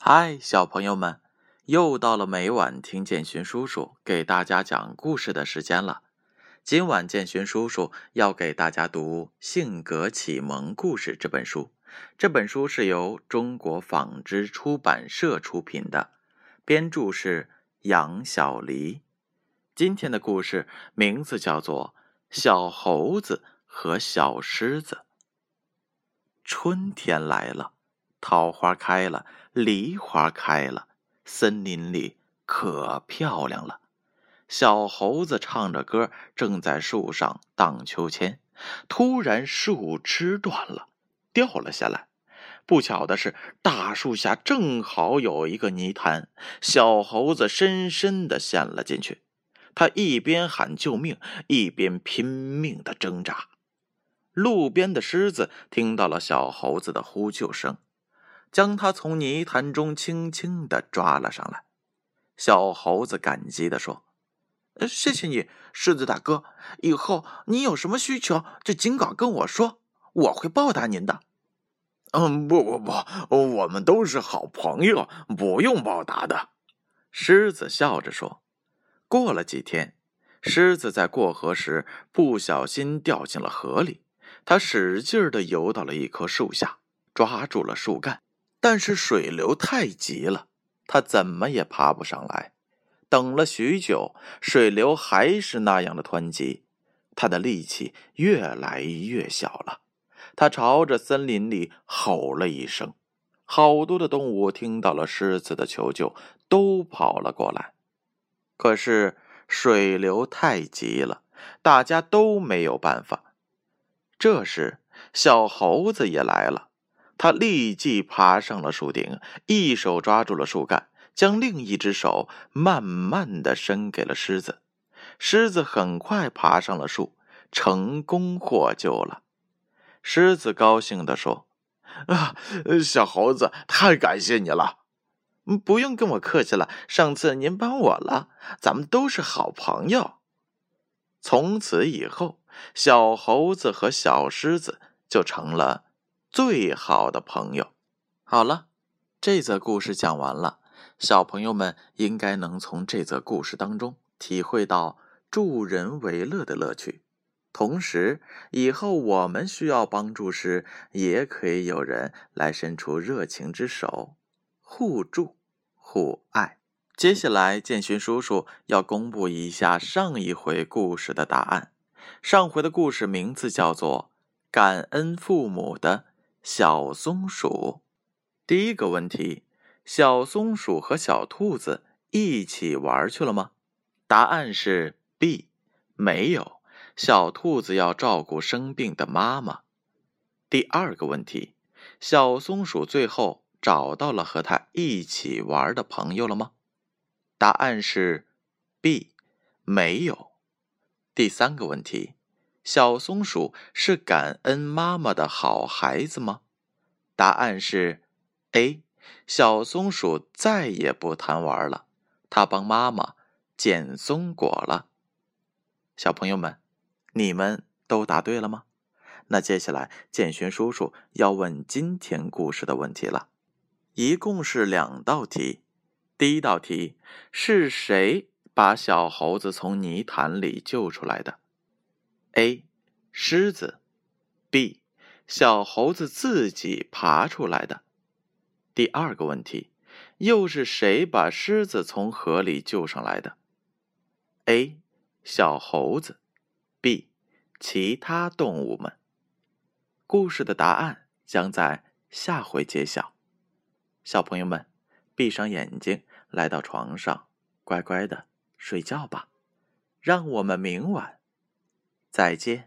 嗨，小朋友们，又到了每晚听建勋叔叔给大家讲故事的时间了。今晚建勋叔叔要给大家读《性格启蒙故事》这本书。这本书是由中国纺织出版社出品的，编著是杨小黎。今天的故事名字叫做《小猴子和小狮子》。春天来了，桃花开了。梨花开了，森林里可漂亮了。小猴子唱着歌，正在树上荡秋千。突然，树枝断了，掉了下来。不巧的是，大树下正好有一个泥潭，小猴子深深的陷了进去。他一边喊救命，一边拼命的挣扎。路边的狮子听到了小猴子的呼救声。将他从泥潭中轻轻的抓了上来，小猴子感激的说：“谢谢你，狮子大哥。以后你有什么需求，就尽管跟我说，我会报答您的。”“嗯，不不不，我们都是好朋友，不用报答的。”狮子笑着说。过了几天，狮子在过河时不小心掉进了河里，他使劲的游到了一棵树下，抓住了树干。但是水流太急了，他怎么也爬不上来。等了许久，水流还是那样的湍急，他的力气越来越小了。他朝着森林里吼了一声，好多的动物听到了狮子的求救，都跑了过来。可是水流太急了，大家都没有办法。这时，小猴子也来了。他立即爬上了树顶，一手抓住了树干，将另一只手慢慢的伸给了狮子。狮子很快爬上了树，成功获救了。狮子高兴地说：“啊，小猴子，太感谢你了！不用跟我客气了，上次您帮我了，咱们都是好朋友。”从此以后，小猴子和小狮子就成了。最好的朋友，好了，这则故事讲完了。小朋友们应该能从这则故事当中体会到助人为乐的乐趣，同时以后我们需要帮助时，也可以有人来伸出热情之手，互助互爱。接下来，建勋叔叔要公布一下上一回故事的答案。上回的故事名字叫做《感恩父母的》。小松鼠，第一个问题：小松鼠和小兔子一起玩去了吗？答案是 B，没有。小兔子要照顾生病的妈妈。第二个问题：小松鼠最后找到了和它一起玩的朋友了吗？答案是 B，没有。第三个问题。小松鼠是感恩妈妈的好孩子吗？答案是 A。小松鼠再也不贪玩了，它帮妈妈捡松果了。小朋友们，你们都答对了吗？那接下来建勋叔叔要问今天故事的问题了，一共是两道题。第一道题是谁把小猴子从泥潭里救出来的？A，狮子；B，小猴子自己爬出来的。第二个问题，又是谁把狮子从河里救上来的？A，小猴子；B，其他动物们。故事的答案将在下回揭晓。小朋友们，闭上眼睛，来到床上，乖乖的睡觉吧。让我们明晚。再见。